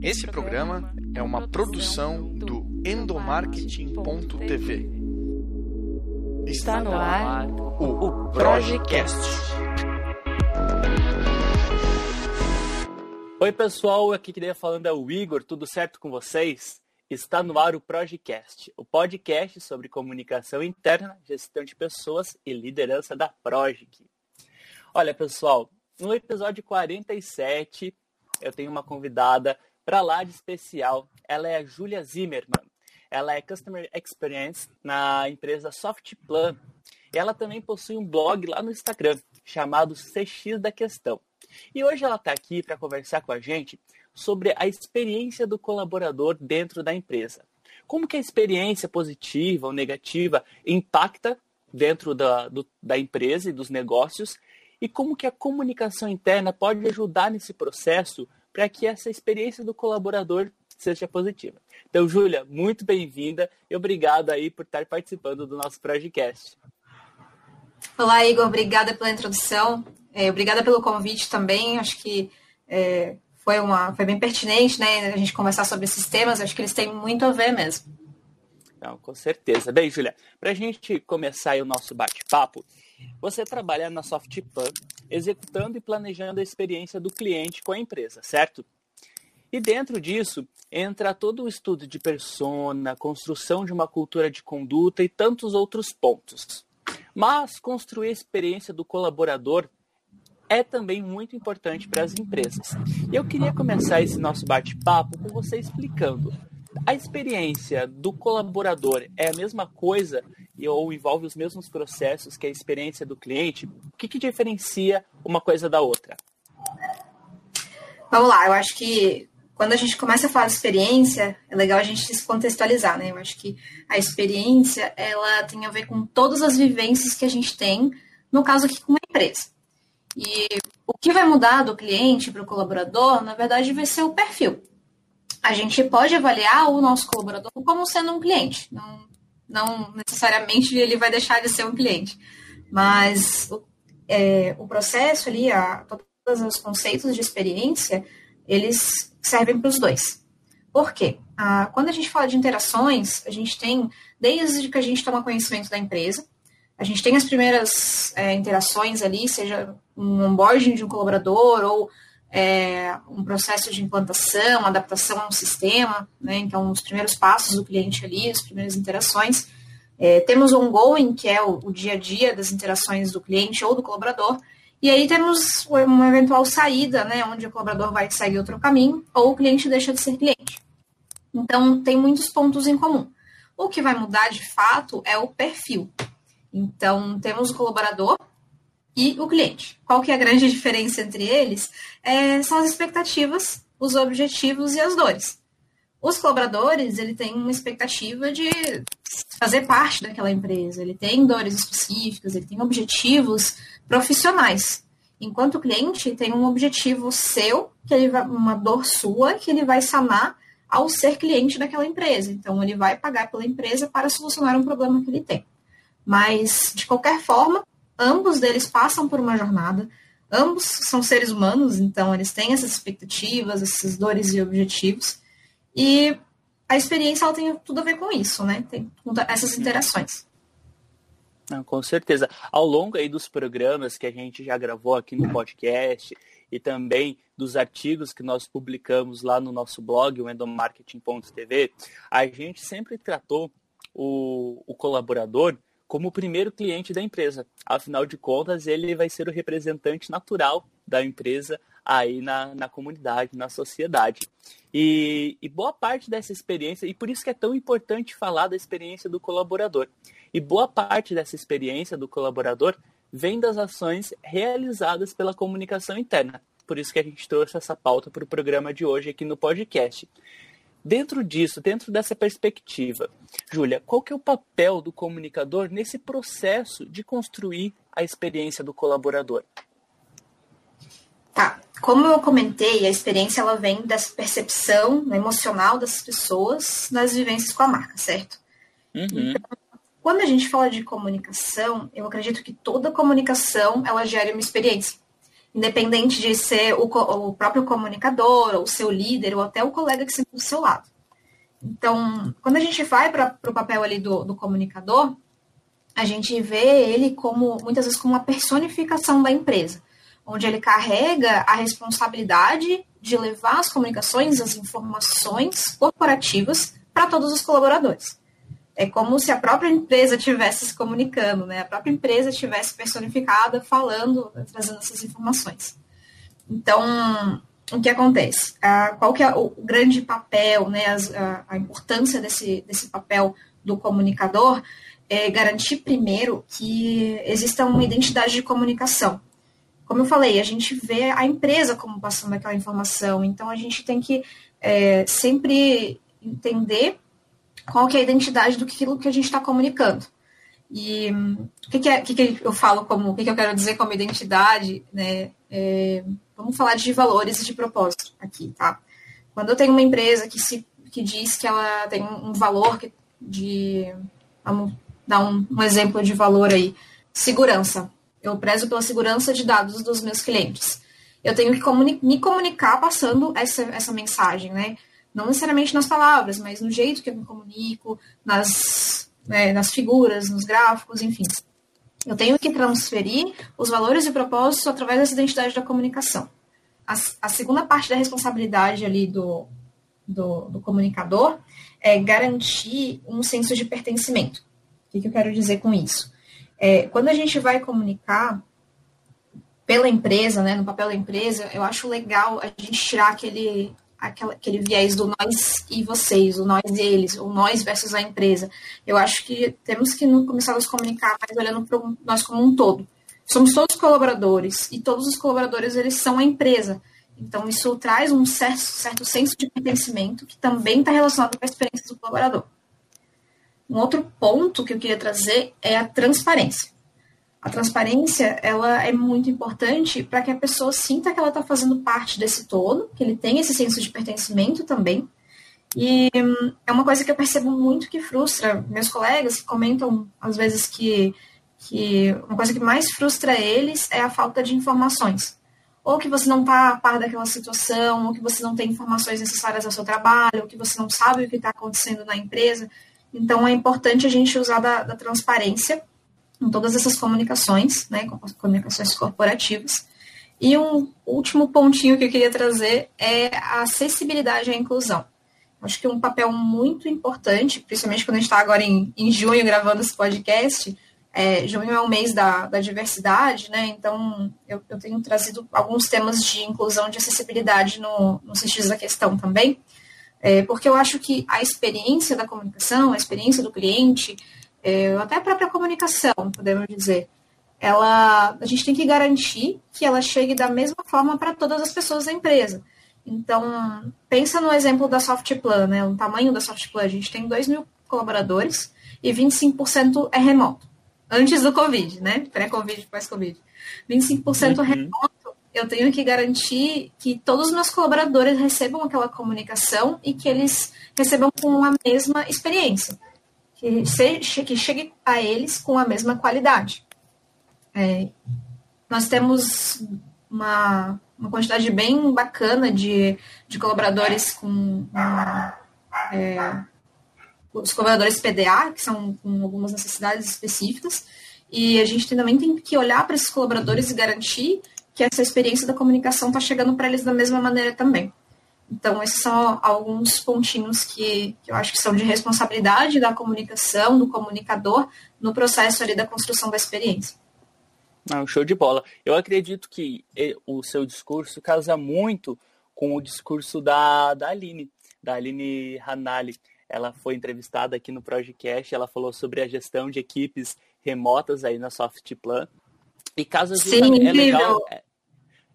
Esse programa é uma produção do endomarketing.tv. Está no ar o Projecast. Oi, pessoal, aqui queria falando é o Igor, tudo certo com vocês? Está no ar o Projecast, o podcast sobre comunicação interna, gestão de pessoas e liderança da Projic. Olha, pessoal, no episódio 47, eu tenho uma convidada para lá de especial. Ela é a Julia Zimmerman. Ela é Customer Experience na empresa Softplan. Ela também possui um blog lá no Instagram chamado CX da Questão. E hoje ela está aqui para conversar com a gente sobre a experiência do colaborador dentro da empresa. Como que a experiência positiva ou negativa impacta dentro da, do, da empresa e dos negócios e como que a comunicação interna pode ajudar nesse processo para que essa experiência do colaborador seja positiva. Então, Júlia, muito bem-vinda e obrigado aí por estar participando do nosso podcast. Olá, Igor, obrigada pela introdução, é, obrigada pelo convite também, acho que é, foi, uma, foi bem pertinente, né, a gente conversar sobre esses temas, acho que eles têm muito a ver mesmo. Não, com certeza. Bem, Júlia, para a gente começar o nosso bate-papo, você trabalha na Softpan, executando e planejando a experiência do cliente com a empresa, certo? E dentro disso entra todo o estudo de persona, construção de uma cultura de conduta e tantos outros pontos. Mas construir a experiência do colaborador é também muito importante para as empresas. E eu queria começar esse nosso bate-papo com você explicando a experiência do colaborador é a mesma coisa ou envolve os mesmos processos que a experiência do cliente? O que, que diferencia uma coisa da outra? Vamos lá, eu acho que quando a gente começa a falar de experiência, é legal a gente se contextualizar, né? Eu acho que a experiência, ela tem a ver com todas as vivências que a gente tem, no caso aqui com uma empresa. E o que vai mudar do cliente para o colaborador, na verdade, vai ser o perfil a gente pode avaliar o nosso colaborador como sendo um cliente. Não, não necessariamente ele vai deixar de ser um cliente. Mas o, é, o processo ali, a, todos os conceitos de experiência, eles servem para os dois. Por quê? Ah, quando a gente fala de interações, a gente tem, desde que a gente toma conhecimento da empresa, a gente tem as primeiras é, interações ali, seja um onboarding de um colaborador ou é, um processo de implantação, adaptação a um sistema, né? então os primeiros passos do cliente ali, as primeiras interações. É, temos ongoing, que é o, o, dia a dia das interações do cliente ou do colaborador, e aí temos uma eventual saída, né, onde o colaborador vai seguir outro caminho, ou o cliente deixa de ser cliente. Então, tem muitos pontos em comum. O que vai mudar de fato é o perfil. Então, temos o colaborador, e o cliente. Qual que é a grande diferença entre eles? É, são as expectativas, os objetivos e as dores. Os colaboradores, ele tem uma expectativa de fazer parte daquela empresa, ele tem dores específicas, ele tem objetivos profissionais. Enquanto o cliente tem um objetivo seu, que ele vai, uma dor sua, que ele vai sanar ao ser cliente daquela empresa. Então, ele vai pagar pela empresa para solucionar um problema que ele tem. Mas, de qualquer forma, ambos deles passam por uma jornada, ambos são seres humanos, então eles têm essas expectativas, essas dores e objetivos, e a experiência ela tem tudo a ver com isso, né? Tem essas interações. Não, com certeza. Ao longo aí dos programas que a gente já gravou aqui no podcast e também dos artigos que nós publicamos lá no nosso blog, o endomarketing.tv, a gente sempre tratou o, o colaborador como o primeiro cliente da empresa. Afinal de contas, ele vai ser o representante natural da empresa aí na, na comunidade, na sociedade. E, e, boa parte dessa experiência, e por isso que é tão importante falar da experiência do colaborador. E boa parte dessa experiência do colaborador vem das ações realizadas pela comunicação interna. Por isso que a gente trouxe essa pauta para o programa de hoje aqui no podcast. Dentro disso, dentro dessa perspectiva, Júlia, qual que é o papel do comunicador nesse processo de construir a experiência do colaborador? Tá. Como eu comentei, a experiência ela vem dessa percepção emocional das pessoas nas vivências com a marca, certo? Uhum. Então, quando a gente fala de comunicação, eu acredito que toda comunicação ela gera uma experiência. Independente de ser o, o próprio comunicador, ou seu líder, ou até o colega que senta do seu lado. Então, quando a gente vai para o papel ali do, do comunicador, a gente vê ele como, muitas vezes, como uma personificação da empresa, onde ele carrega a responsabilidade de levar as comunicações, as informações corporativas para todos os colaboradores. É como se a própria empresa estivesse se comunicando, né? A própria empresa estivesse personificada, falando, trazendo essas informações. Então, o que acontece? Ah, qual que é o grande papel, né? a, a importância desse, desse papel do comunicador é garantir primeiro que exista uma identidade de comunicação. Como eu falei, a gente vê a empresa como passando aquela informação, então a gente tem que é, sempre entender qual que é a identidade do que, que a gente está comunicando. E o que, que, é, que, que eu falo como, o que, que eu quero dizer como identidade, né? É, vamos falar de valores e de propósito aqui, tá? Quando eu tenho uma empresa que se que diz que ela tem um valor de vamos dar um, um exemplo de valor aí, segurança. Eu prezo pela segurança de dados dos meus clientes. Eu tenho que comuni me comunicar passando essa, essa mensagem, né? Não necessariamente nas palavras, mas no jeito que eu me comunico, nas, né, nas figuras, nos gráficos, enfim. Eu tenho que transferir os valores e propósitos através dessa identidade da comunicação. A, a segunda parte da responsabilidade ali do, do, do, comunicador é garantir um senso de pertencimento. O que, que eu quero dizer com isso? É, quando a gente vai comunicar pela empresa, né, no papel da empresa, eu acho legal a gente tirar aquele aquela, aquele viés do nós e vocês, o nós e eles, o nós versus a empresa. Eu acho que temos que começar a nos comunicar mais olhando para nós como um todo. Somos todos colaboradores e todos os colaboradores eles são a empresa. Então isso traz um certo, certo senso de pertencimento que também está relacionado com a experiência do colaborador. Um outro ponto que eu queria trazer é a transparência. A transparência ela é muito importante para que a pessoa sinta que ela está fazendo parte desse todo, que ele tem esse senso de pertencimento também. E hum, é uma coisa que eu percebo muito que frustra meus colegas que comentam às vezes que, que uma coisa que mais frustra eles é a falta de informações. Ou que você não está a par daquela situação, ou que você não tem informações necessárias ao seu trabalho, ou que você não sabe o que está acontecendo na empresa. Então é importante a gente usar da, da transparência em todas essas comunicações, né, comunicações corporativas. E um último pontinho que eu queria trazer é a acessibilidade à inclusão. Acho que um papel muito importante, principalmente quando a gente está agora em, em junho gravando esse podcast. É, junho é o mês da, da diversidade, né? Então eu, eu, tenho trazido alguns temas de inclusão, de acessibilidade no, no sentido da questão também, é, porque eu acho que a experiência da comunicação, a experiência do cliente, é, até a própria comunicação, podemos dizer, ela, a gente tem que garantir que ela chegue da mesma forma para todas as pessoas da empresa. Então, pensa no exemplo da Softplan, né? O tamanho da Softplan, a gente tem 2 mil colaboradores e 25% é remoto. Antes do Covid, né? Pré-Covid, pós-Covid. 25% uhum. remoto, eu tenho que garantir que todos os meus colaboradores recebam aquela comunicação e que eles recebam com a mesma experiência que, chegue a eles com a mesma qualidade. É, nós temos uma, uma quantidade bem bacana de, de colaboradores com é, os colaboradores PDA, que são com algumas necessidades específicas, e a gente também tem que olhar para esses colaboradores e garantir que essa experiência da comunicação está chegando para eles da mesma maneira também. Então, esses são alguns pontinhos que, que, eu acho que são de responsabilidade da comunicação, do comunicador, no processo ali da construção da experiência. Ah, show de bola. Eu acredito que o seu discurso casa muito com o discurso da, da Aline, da Aline Hanali. Ela foi entrevistada aqui no Projecast, ela falou sobre a gestão de equipes remotas aí na Softplan. E casa Sim, incrível. É legal. É,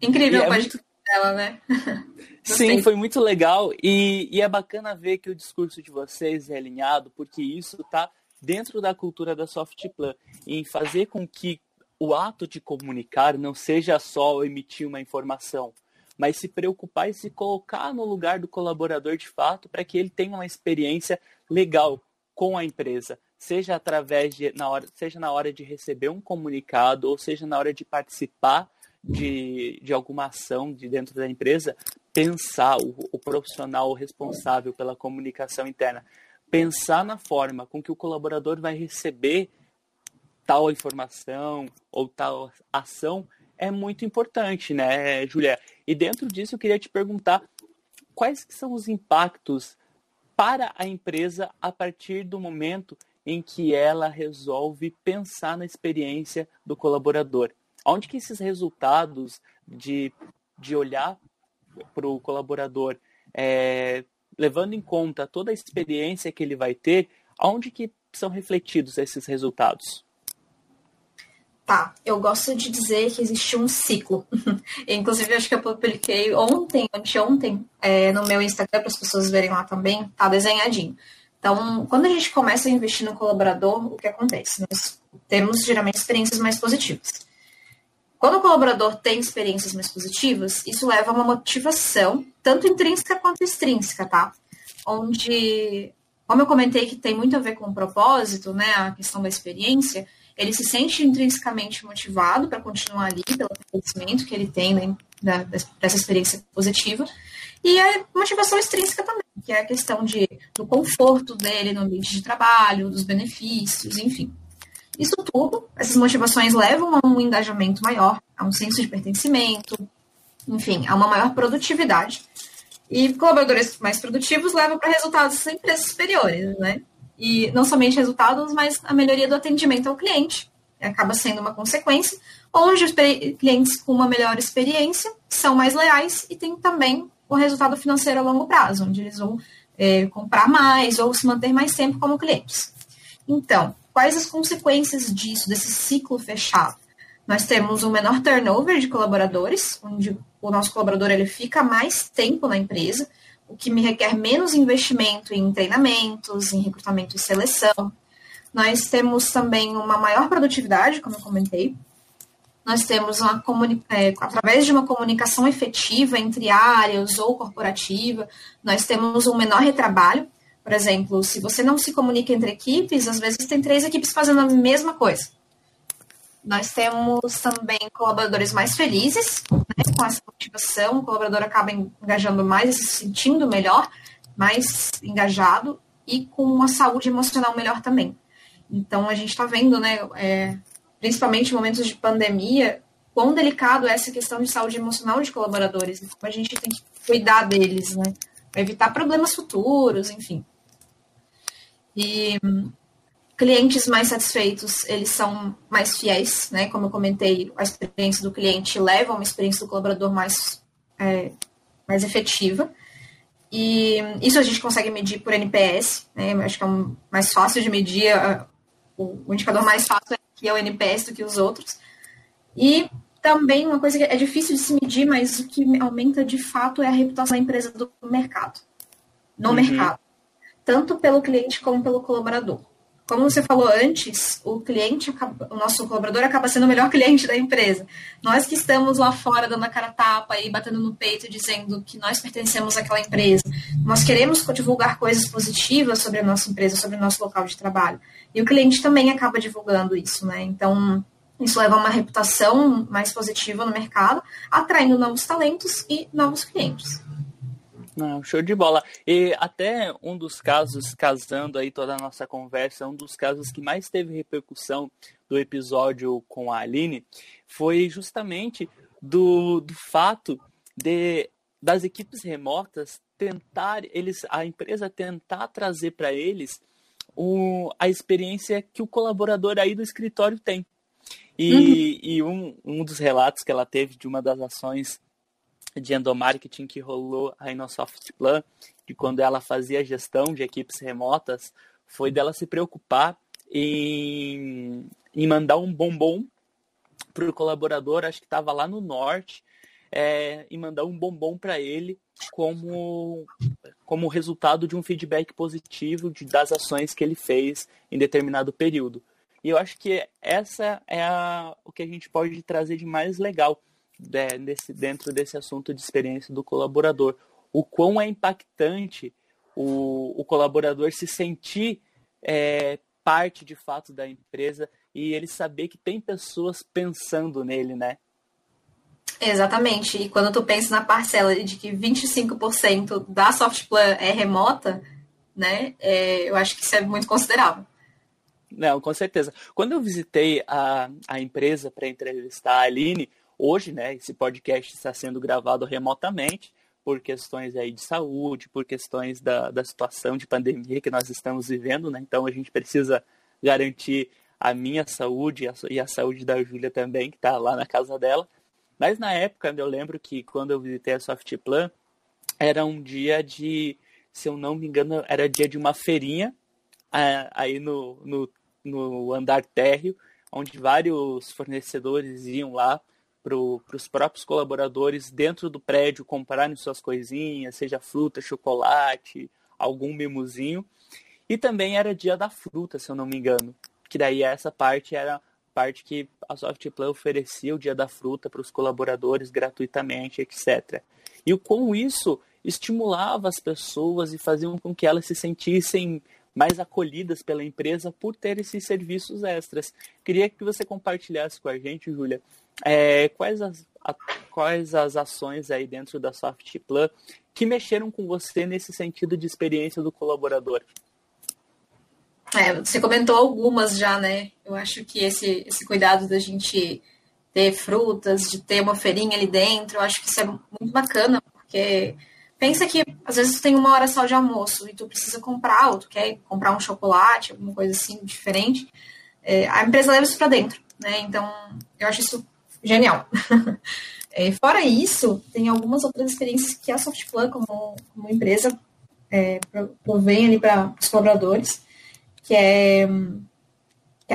incrível é muito... dela, né? Sim, foi muito legal e, e, é bacana ver que o discurso de vocês é alinhado, porque isso está dentro da cultura da Softplan, em fazer com que o ato de comunicar não seja só emitir uma informação, mas se preocupar e se colocar no lugar do colaborador de fato para que ele tenha uma experiência legal com a empresa, seja através de na hora, seja na hora de receber um comunicado ou seja na hora de participar de, de alguma ação de dentro da empresa, pensar o, o profissional responsável pela comunicação interna, pensar na forma com que o colaborador vai receber tal informação ou tal ação é muito importante, né, Julia? E dentro disso eu queria te perguntar quais são os impactos para a empresa a partir do momento em que ela resolve pensar na experiência do colaborador. Onde que esses resultados de, de olhar para o colaborador, é, levando em conta toda a experiência que ele vai ter, onde que são refletidos esses resultados? Tá, eu gosto de dizer que existe um ciclo. Inclusive, acho que eu publiquei ontem, anteontem, é, no meu Instagram, para as pessoas verem lá também, tá desenhadinho. Então, quando a gente começa a investir no colaborador, o que acontece? Nós temos geralmente experiências mais positivas. Quando o colaborador tem experiências mais positivas, isso leva a uma motivação, tanto intrínseca quanto extrínseca, tá? Onde, como eu comentei que tem muito a ver com o propósito, né, a questão da experiência, ele se sente intrinsecamente motivado para continuar ali, pelo conhecimento que ele tem né, da, dessa experiência positiva, e a motivação extrínseca também, que é a questão de, do conforto dele no ambiente de trabalho, dos benefícios, enfim. Isso tudo, essas motivações levam a um engajamento maior, a um senso de pertencimento, enfim, a uma maior produtividade. E colaboradores mais produtivos levam para resultados em empresas superiores, né? E não somente resultados, mas a melhoria do atendimento ao cliente. Acaba sendo uma consequência, onde os clientes com uma melhor experiência são mais leais e têm também o resultado financeiro a longo prazo, onde eles vão é, comprar mais ou se manter mais tempo como clientes. Então, quais as consequências disso, desse ciclo fechado? Nós temos um menor turnover de colaboradores, onde o nosso colaborador ele fica mais tempo na empresa, o que me requer menos investimento em treinamentos, em recrutamento e seleção. Nós temos também uma maior produtividade, como eu comentei. Nós temos uma é, através de uma comunicação efetiva entre áreas ou corporativa, nós temos um menor retrabalho. Por exemplo, se você não se comunica entre equipes, às vezes tem três equipes fazendo a mesma coisa. Nós temos também colaboradores mais felizes, né, com essa motivação, o colaborador acaba engajando mais se sentindo melhor, mais engajado e com uma saúde emocional melhor também. Então, a gente está vendo, né, é, principalmente em momentos de pandemia, quão delicado é essa questão de saúde emocional de colaboradores. Então, a gente tem que cuidar deles, né, para evitar problemas futuros, enfim. E clientes mais satisfeitos, eles são mais fiéis, né? Como eu comentei, a experiência do cliente leva a uma experiência do colaborador mais, é, mais efetiva. E isso a gente consegue medir por NPS, né? Acho que é um mais fácil de medir, o, o indicador mais fácil aqui é o NPS do que os outros. E também uma coisa que é difícil de se medir, mas o que aumenta de fato é a reputação da empresa do mercado, no uhum. mercado, tanto pelo cliente como pelo colaborador como você falou antes, o cliente, o nosso colaborador acaba sendo o melhor cliente da empresa. Nós que estamos lá fora dando a cara tapa e batendo no peito dizendo que nós pertencemos àquela empresa, nós queremos divulgar coisas positivas sobre a nossa empresa, sobre o nosso local de trabalho. E o cliente também acaba divulgando isso, né? Então, isso leva a uma reputação mais positiva no mercado, atraindo novos talentos e novos clientes. Não, show de bola. E até um dos casos, casando aí toda a nossa conversa, um dos casos que mais teve repercussão do episódio com a Aline foi justamente do, do fato de das equipes remotas tentar eles a empresa tentar trazer para eles o, a experiência que o colaborador aí do escritório tem. E, uhum. e um, um dos relatos que ela teve de uma das ações de endomarketing que rolou aí no Softplan, de quando ela fazia gestão de equipes remotas, foi dela se preocupar em, em mandar um bombom para o colaborador, acho que estava lá no norte, é, e mandar um bombom para ele como, como resultado de um feedback positivo de, das ações que ele fez em determinado período. E eu acho que essa é a, o que a gente pode trazer de mais legal é, desse, dentro desse assunto de experiência do colaborador. O quão é impactante o, o colaborador se sentir é, parte de fato da empresa e ele saber que tem pessoas pensando nele, né? Exatamente. E quando tu pensa na parcela de que 25% da Softplan é remota, né, é, eu acho que isso é muito considerável. Não, com certeza. Quando eu visitei a, a empresa para entrevistar a Aline, hoje, né, esse podcast está sendo gravado remotamente por questões aí de saúde, por questões da, da situação de pandemia que nós estamos vivendo, né? Então a gente precisa garantir a minha saúde e a, saúde da Júlia também, que está lá na casa dela. Mas na época, eu lembro que quando eu visitei a Softplan, era um dia de, se eu não me engano, era dia de uma feirinha aí no, no, no andar térreo, onde vários fornecedores iam lá para os próprios colaboradores dentro do prédio comprarem suas coisinhas, seja fruta, chocolate, algum mimozinho. E também era dia da fruta, se eu não me engano. Que daí essa parte era parte que a Softplan oferecia o dia da fruta para os colaboradores gratuitamente, etc. E com isso estimulava as pessoas e faziam com que elas se sentissem mais acolhidas pela empresa por ter esses serviços extras. Queria que você compartilhasse com a gente, Júlia, é, quais, as, a, quais as ações aí dentro da Softplan que mexeram com você nesse sentido de experiência do colaborador. É, você comentou algumas já, né? Eu acho que esse, esse cuidado da gente ter frutas, de ter uma feirinha ali dentro, eu acho que isso é muito bacana, porque pensa que às vezes tu tem uma hora só de almoço e tu precisa comprar, ou tu quer comprar um chocolate, alguma coisa assim diferente, é, a empresa leva isso para dentro, né? Então, eu acho isso genial. é, fora isso, tem algumas outras experiências que a Softplan, como, como empresa, é, provém ali para os colaboradores, que é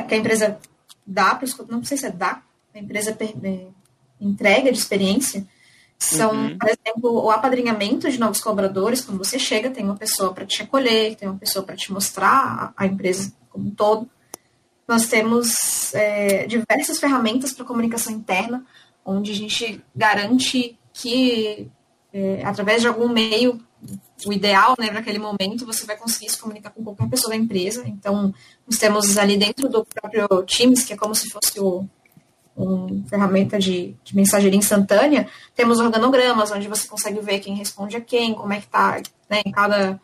que a empresa dá para os não sei se é dá, a empresa é, entrega de experiência, são, uhum. por exemplo, o apadrinhamento de novos colaboradores, quando você chega, tem uma pessoa para te acolher, tem uma pessoa para te mostrar a, empresa como um todo. Nós temos é, diversas ferramentas para comunicação interna, onde a gente garante que, é, através de algum meio o ideal, né, para aquele momento, você vai conseguir se comunicar com qualquer pessoa da empresa. Então, nós temos ali dentro do próprio Teams, que é como se fosse o, uma ferramenta de, de, mensageria instantânea, temos organogramas, onde você consegue ver quem responde a quem, como é que está, né, em cada,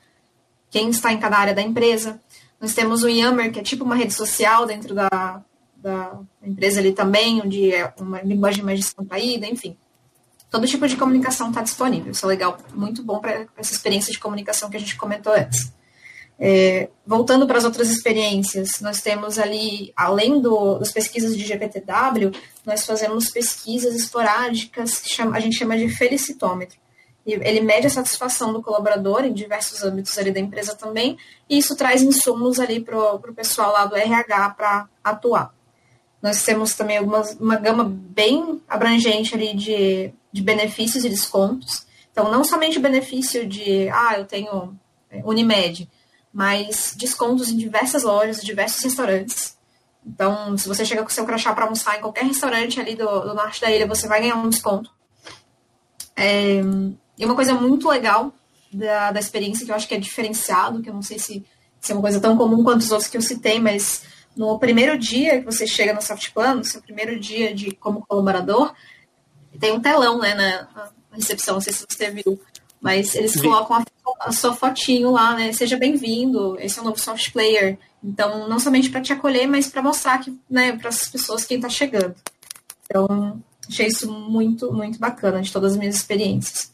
quem está em cada área da empresa. Nós temos o Yammer, que é tipo uma rede social dentro da, da empresa ali também, onde é uma linguagem mais descontraída, enfim todo tipo de comunicação está disponível. Isso é legal, muito bom para essa experiência de comunicação que a gente comentou antes. É, voltando para as outras experiências, nós temos ali, além do, das pesquisas de GPTW, nós fazemos pesquisas esporádicas que chama, a gente chama de felicitômetro. E ele mede a satisfação do colaborador em diversos âmbitos ali da empresa também, e isso traz insumos ali para o pessoal lá do RH para atuar. Nós temos também algumas, uma gama bem abrangente ali de, de benefícios e descontos. Então, não somente o benefício de, ah, eu tenho é, Unimed, mas descontos em diversas lojas, diversos restaurantes. Então, se você chega com seu crachá para almoçar em qualquer restaurante ali do, do, norte da ilha, você vai ganhar um desconto. É, e uma coisa muito legal da, da experiência, que eu acho que é diferenciado, que eu não sei se, se é uma coisa tão comum quanto os outros que eu citei, mas no primeiro dia que você chega no Softplan, no seu primeiro dia de como colaborador, tem um telão né, na, recepção, não sei se você viu, mas eles colocam a, a sua fotinho lá, né? Seja bem-vindo, esse é o novo soft player. Então, não somente para te acolher, mas para mostrar que, né, para as pessoas quem está chegando. Então, achei isso muito, muito bacana de todas as minhas experiências.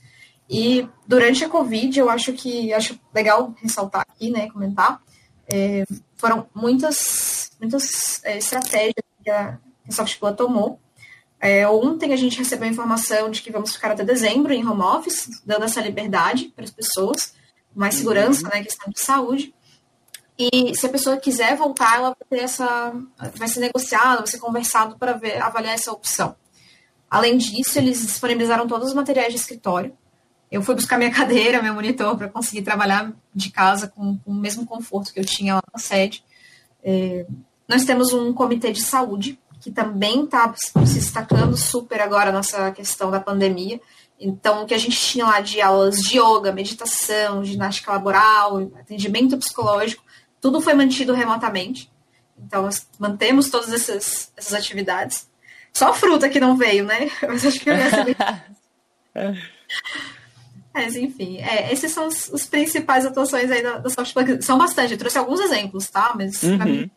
E durante a Covid, eu acho que acho legal ressaltar aqui, né, comentar, é, foram muitas, muitas é, estratégias que a, a Softplan tomou. É, ontem a gente recebeu a informação de que vamos ficar até dezembro em home office, dando essa liberdade para as pessoas, mais segurança, uhum. né, questão de saúde. E se a pessoa quiser voltar, ela vai ter essa, vai ser negociada, vai ser conversado para ver, avaliar essa opção. Além disso, eles disponibilizaram todos os materiais de escritório, eu fui buscar minha cadeira, meu monitor, para conseguir trabalhar de casa com, com, o mesmo conforto que eu tinha lá na sede. É, nós temos um comitê de saúde, que também está se destacando super agora nessa questão da pandemia. Então, o que a gente tinha lá de aulas de yoga, meditação, ginástica laboral, atendimento psicológico, tudo foi mantido remotamente. Então, nós mantemos todas essas, essas atividades. Só fruta que não veio, né? Mas acho que eu ia ser. Mas, enfim, é, esses são os, os, principais atuações aí da, da. São bastante, eu trouxe alguns exemplos, tá? Mas, uhum. mim,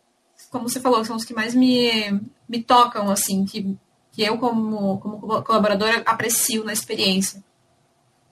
como você falou, são os que mais me, me tocam, assim, que, que eu, como, como colaboradora, aprecio na experiência.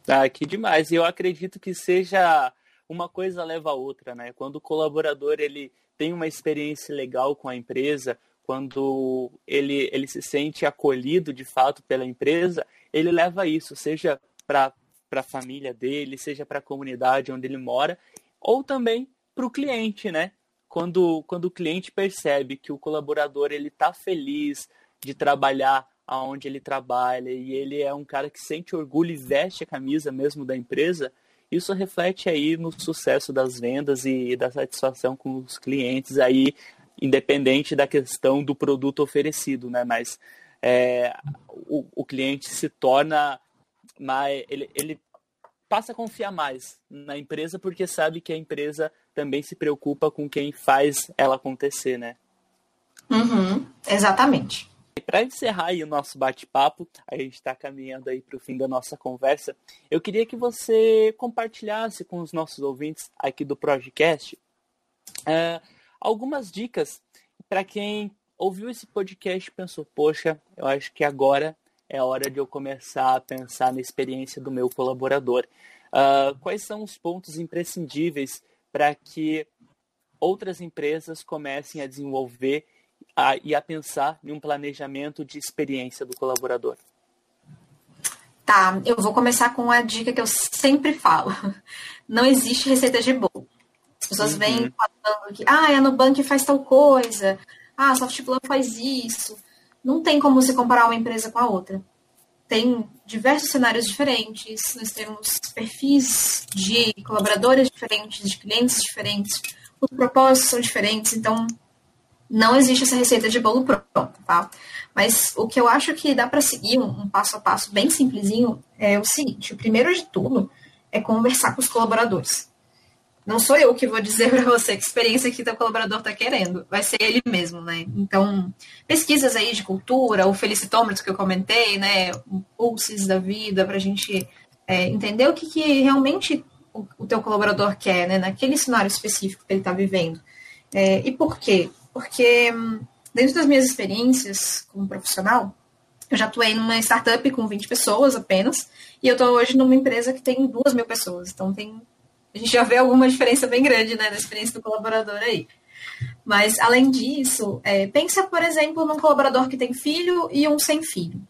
Ah, que demais. E eu acredito que seja uma coisa leva a outra, né? Quando o colaborador ele tem uma experiência legal com a empresa, quando ele, ele se sente acolhido de fato pela empresa, ele leva isso, seja para a família dele, seja para a comunidade onde ele mora, ou também para o cliente, né? Quando, quando o cliente percebe que o colaborador ele está feliz de trabalhar aonde ele trabalha e ele é um cara que sente orgulho e veste a camisa mesmo da empresa, isso reflete aí no sucesso das vendas e da satisfação com os clientes aí, independente da questão do produto oferecido, né? Mas é, o, o cliente se torna mais, ele, ele passa a confiar mais na empresa porque sabe que a empresa também se preocupa com quem faz ela acontecer, né? Uhum, exatamente. Para encerrar aí o nosso bate-papo, a gente está caminhando aí para o fim da nossa conversa. Eu queria que você compartilhasse com os nossos ouvintes aqui do Projecast uh, algumas dicas para quem ouviu esse podcast e pensou, poxa, eu acho que agora é hora de eu começar a pensar na experiência do meu colaborador. Uh, quais são os pontos imprescindíveis para que outras empresas comecem a desenvolver a, e a pensar em um planejamento de experiência do colaborador? Tá, eu vou começar com a dica que eu sempre falo. Não existe receita de bolo. As pessoas uhum. vêm falando que, ah, a Nubank faz tal coisa, ah, a Softplan faz isso. Não tem como se comparar uma empresa com a outra. Tem diversos cenários diferentes, nós temos perfis de colaboradores diferentes, de clientes diferentes, os propósitos são diferentes, então não existe essa receita de bolo pronto, tá? Mas o que eu acho que dá para seguir um, um, passo a passo bem simplesinho é o seguinte: o primeiro de tudo é conversar com os colaboradores. Não sou eu que vou dizer para você que experiência que teu colaborador está querendo, vai ser ele mesmo, né? Então, pesquisas aí de cultura, o felicitômetro que eu comentei, né? Pulses da vida, para a gente é, entender o que, que realmente o, o, teu colaborador quer, né? Naquele cenário específico que ele está vivendo. É, e por quê? porque hum, dentro das minhas experiências como profissional, eu já atuei numa startup com 20 pessoas apenas, e eu estou hoje numa empresa que tem duas mil pessoas. Então tem. A gente já vê alguma diferença bem grande né, na experiência do colaborador aí. Mas, além disso, é, pensa, por exemplo, num colaborador que tem filho e um sem filho.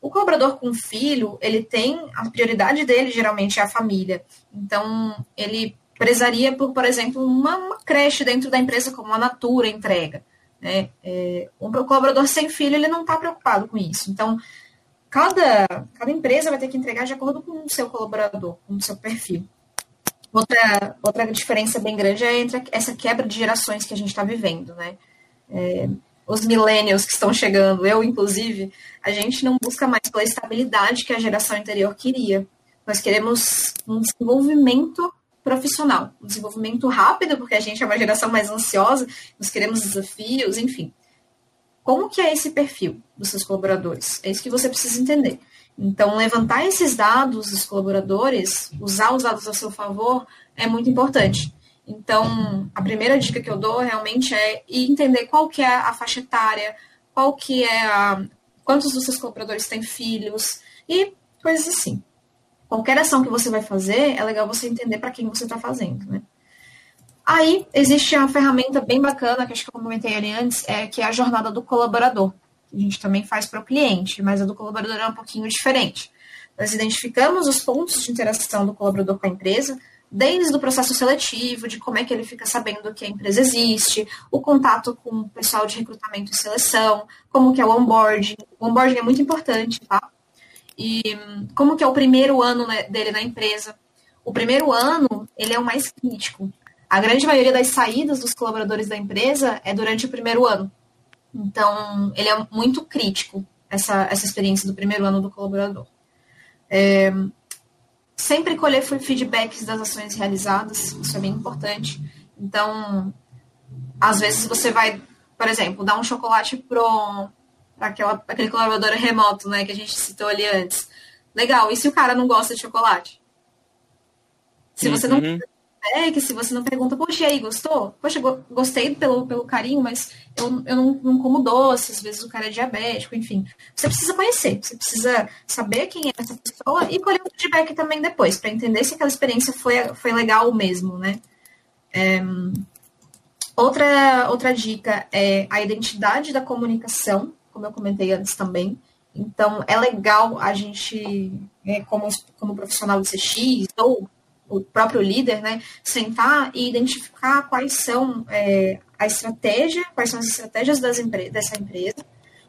O colaborador com filho, ele tem a prioridade dele geralmente é a família. Então, ele prezaria por, por exemplo, uma, uma creche dentro da empresa como a Natura entrega. Né? É, um colaborador sem filho, ele não está preocupado com isso. Então, cada, cada empresa vai ter que entregar de acordo com o seu colaborador, com o seu perfil. Outra, outra diferença bem grande é entre essa quebra de gerações que a gente está vivendo, né? É, os millennials que estão chegando, eu inclusive, a gente não busca mais pela estabilidade que a geração anterior queria. Nós queremos um desenvolvimento profissional. Um desenvolvimento rápido, porque a gente é uma geração mais ansiosa, nós queremos desafios, enfim. Como que é esse perfil dos seus colaboradores? É isso que você precisa entender. Então, levantar esses dados dos colaboradores, usar os dados a seu favor, é muito importante. Então, a primeira dica que eu dou realmente é entender qual que é a faixa etária, qual que é a... quantos dos seus colaboradores têm filhos e coisas assim qualquer ação que você vai fazer, é legal você entender para quem você está fazendo, né? Aí existe uma ferramenta bem bacana que acho que eu comentei ali antes, é que é a jornada do colaborador. A gente também faz para o cliente, mas a do colaborador é um pouquinho diferente. Nós identificamos os pontos de interação do colaborador com a empresa, desde o processo seletivo, de como é que ele fica sabendo que a empresa existe, o contato com o pessoal de recrutamento e seleção, como que é o onboarding. O onboarding é muito importante, tá? E como que é o primeiro ano né, dele na empresa? O primeiro ano, ele é o mais crítico. A grande maioria das saídas dos colaboradores da empresa é durante o primeiro ano. Então, ele é muito crítico, essa, essa experiência do primeiro ano do colaborador. É, sempre colher feedbacks das ações realizadas, isso é bem importante. Então, às vezes você vai, por exemplo, dar um chocolate pro aquele colaborador remoto, né, que a gente citou ali antes. Legal, e se o cara não gosta de chocolate? Se você não uhum feedback, se você não pergunta, poxa, e aí, gostou? Poxa, gostei pelo, pelo carinho, mas eu, eu não, não como doce, às vezes o cara é diabético, enfim. Você precisa conhecer, você precisa saber quem é essa pessoa e colher o feedback também depois, para entender se aquela experiência foi, foi legal mesmo, né? É, outra, outra dica é a identidade da comunicação, como eu comentei antes também. Então, é legal a gente, né, como, como profissional de CX ou o próprio líder, né, sentar e identificar quais são é, a estratégia, quais são as estratégias empre dessa empresa,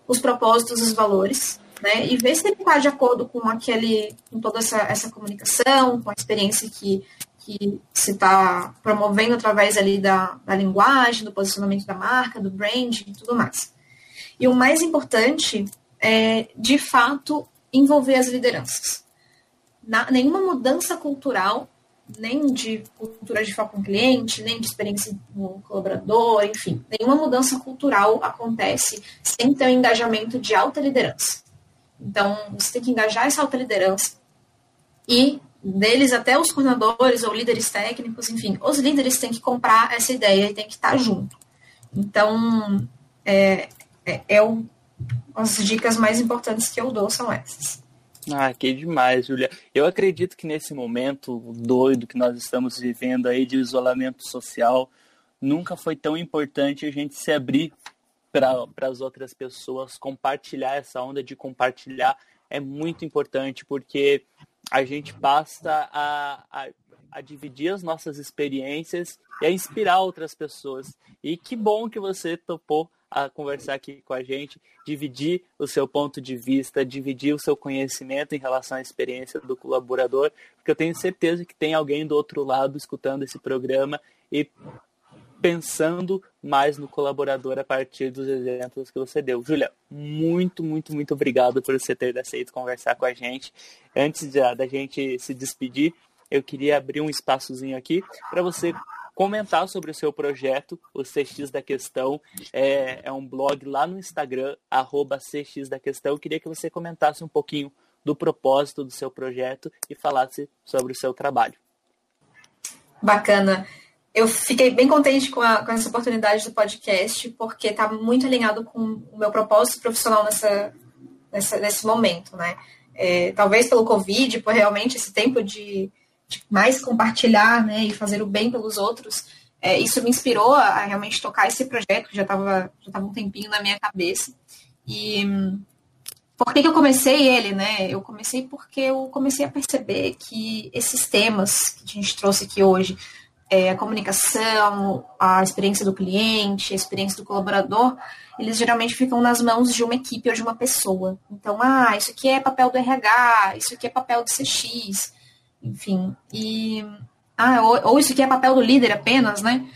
os propósitos, os valores, né, e ver se ele está de acordo com aquele, com toda essa, essa comunicação, com a experiência que, que se está promovendo através ali da, da linguagem, do posicionamento da marca, do branding e tudo mais. E o mais importante é, de fato, envolver as lideranças. Na, nenhuma mudança cultural nem de cultura de foco com cliente, nem de experiência no colaborador, enfim, nenhuma mudança cultural acontece sem ter um engajamento de alta liderança. Então, você tem que engajar essa alta liderança e deles até os coordenadores ou líderes técnicos, enfim, os líderes têm que comprar essa ideia e têm que estar junto. Então, é, é, é o, as dicas mais importantes que eu dou são essas. Ah, que demais, Julia. Eu acredito que nesse momento doido que nós estamos vivendo aí de isolamento social, nunca foi tão importante a gente se abrir para as outras pessoas, compartilhar essa onda de compartilhar é muito importante, porque a gente passa a, a, a dividir as nossas experiências e a inspirar outras pessoas. E que bom que você topou a conversar aqui com a gente, dividir o seu ponto de vista, dividir o seu conhecimento em relação à experiência do colaborador, porque eu tenho certeza que tem alguém do outro lado escutando esse programa e pensando mais no colaborador a partir dos exemplos que você deu. Júlia, muito, muito, muito obrigado por você ter aceito conversar com a gente. Antes da gente se despedir, eu queria abrir um espaçozinho aqui para você comentar sobre o seu projeto, o CX da Questão. É, é um blog lá no Instagram, arroba CX da Questão. Eu queria que você comentasse um pouquinho do propósito do seu projeto e falasse sobre o seu trabalho. Bacana. Eu fiquei bem contente com, a, com essa oportunidade do podcast, porque está muito alinhado com o meu propósito profissional nessa, nessa nesse momento, né? É, talvez pelo Covid, por realmente esse tempo de, de mais compartilhar né, e fazer o bem pelos outros, é, isso me inspirou a, realmente tocar esse projeto, que já estava já tava um tempinho na minha cabeça. E por que, que eu comecei ele, né? Eu comecei porque eu comecei a perceber que esses temas que a gente trouxe aqui hoje, é, a comunicação, a experiência do cliente, a experiência do colaborador, eles geralmente ficam nas mãos de uma equipe ou de uma pessoa. Então, ah, isso aqui é papel do RH, isso aqui é papel do CX, enfim. E. Ah, ou, ou isso aqui é papel do líder apenas, né?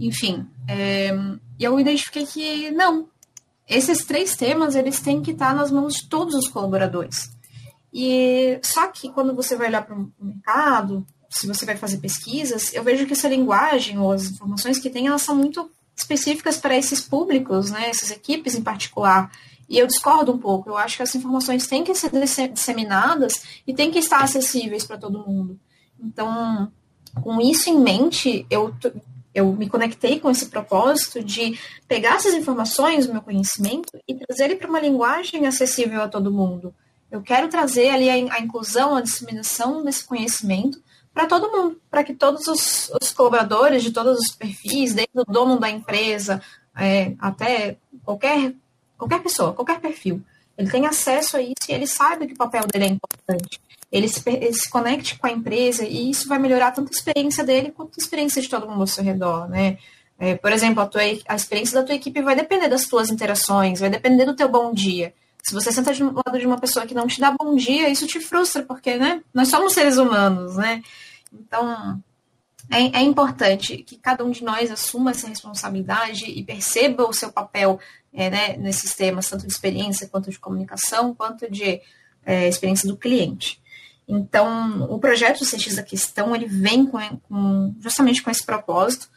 Enfim. É, eu identifiquei que não. Esses três temas, eles têm que estar nas mãos de todos os colaboradores. E só que quando você vai olhar para o mercado, se você vai fazer pesquisas, eu vejo que essa linguagem ou as informações que tem, elas são muito específicas para esses públicos, né, essas equipes em particular. E eu discordo um pouco. Eu acho que as informações têm que ser disseminadas e têm que estar acessíveis para todo mundo. Então, com isso em mente, eu, eu me conectei com esse propósito de pegar essas informações, o meu conhecimento, e trazer ele para uma linguagem acessível a todo mundo. Eu quero trazer ali a, inclusão, a disseminação desse conhecimento para todo mundo, para que todos os, os, colaboradores de todos os perfis, desde o dono da empresa é, até qualquer qualquer pessoa, qualquer perfil. Ele tem acesso a isso e ele sabe que o papel dele é importante. Ele se, ele se conecte com a empresa e isso vai melhorar tanto a experiência dele quanto a experiência de todo mundo ao seu redor, né? É, por exemplo, a, tua, a experiência da tua equipe vai depender das tuas interações, vai depender do teu bom dia. Se você senta do lado de uma pessoa que não te dá bom dia, isso te frustra, porque, né? Nós somos seres humanos, né? Então, é, é, importante que cada um de nós assuma essa responsabilidade e perceba o seu papel é, né, nesses temas, tanto de experiência, quanto de comunicação, quanto de é, experiência do cliente. Então, o projeto CX da Questão, ele vem com, com, justamente com esse propósito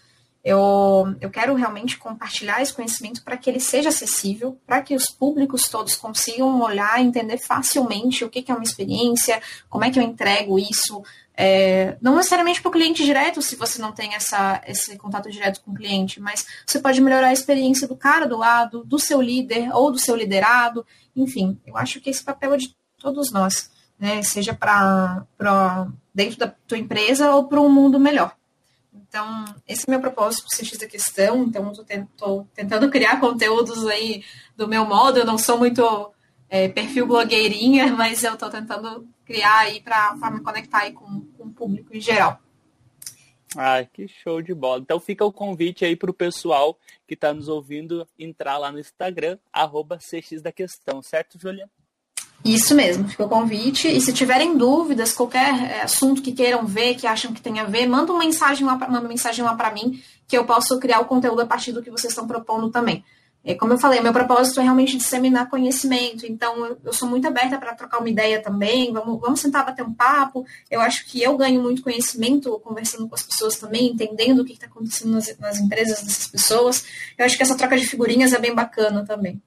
Eu, eu quero realmente compartilhar esse conhecimento para que ele seja acessível, para que os públicos todos consigam olhar e entender facilmente o que, que é uma experiência, como é que eu entrego isso, é, não necessariamente para o cliente direto, se você não tem essa, esse contato direto com o cliente, mas você pode melhorar a experiência do cara do lado, do seu líder ou do seu liderado. Enfim, eu acho que esse papel é de todos nós, né? seja para dentro da tua empresa ou para um mundo melhor. Então, esse é meu propósito para o da questão. Então, estou tentando criar conteúdos aí do meu modo. Eu não sou muito é, perfil blogueirinha, mas eu estou tentando criar aí para me conectar aí com, com o público em geral. Ah, que show de bola. Então fica o convite aí para o pessoal que está nos ouvindo entrar lá no Instagram, arroba CX da questão, certo, Julia? Isso mesmo, fica o convite. E se tiverem dúvidas, qualquer é, assunto que queiram ver, que acham que tem a ver, manda uma mensagem lá, manda uma mensagem lá para mim, que eu posso criar o conteúdo a partir do que vocês estão propondo também. É, como eu falei, meu propósito é realmente disseminar conhecimento, então eu, eu sou muito aberta para trocar uma ideia também, vamos, vamos sentar bater um papo. Eu acho que eu ganho muito conhecimento conversando com as pessoas também, entendendo o que está acontecendo nas, nas empresas dessas pessoas. Eu acho que essa troca de figurinhas é bem bacana também.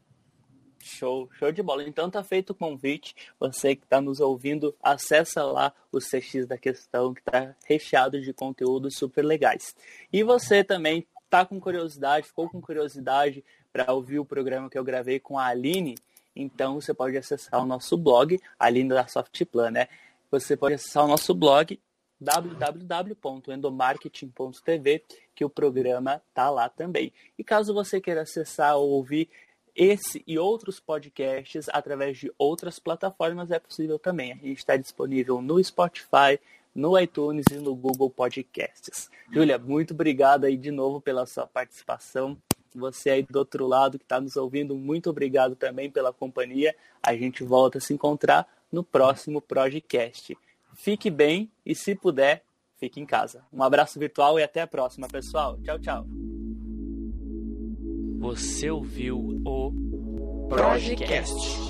Show, show de bola. Então tá feito o convite. Você que está nos ouvindo, acessa lá o CX da questão, que está recheado de conteúdos super legais. E você também tá com curiosidade, ficou com curiosidade para ouvir o programa que eu gravei com a Aline, então você pode acessar o nosso blog, Aline da Softplan, né? Você pode acessar o nosso blog www.endomarketing.tv, que o programa tá lá também. E caso você queira acessar ou ouvir esse e outros podcasts através de outras plataformas, é possível também. A gente está disponível no Spotify, no iTunes e no Google Podcasts. Júlia, muito obrigado aí de novo pela sua participação. Você aí do outro lado que está nos ouvindo, muito obrigado também pela companhia. A gente volta a se encontrar no próximo Projecast. Fique bem e, se puder, fique em casa. Um abraço virtual e até a próxima, pessoal. Tchau, tchau. Você ouviu o Projecast.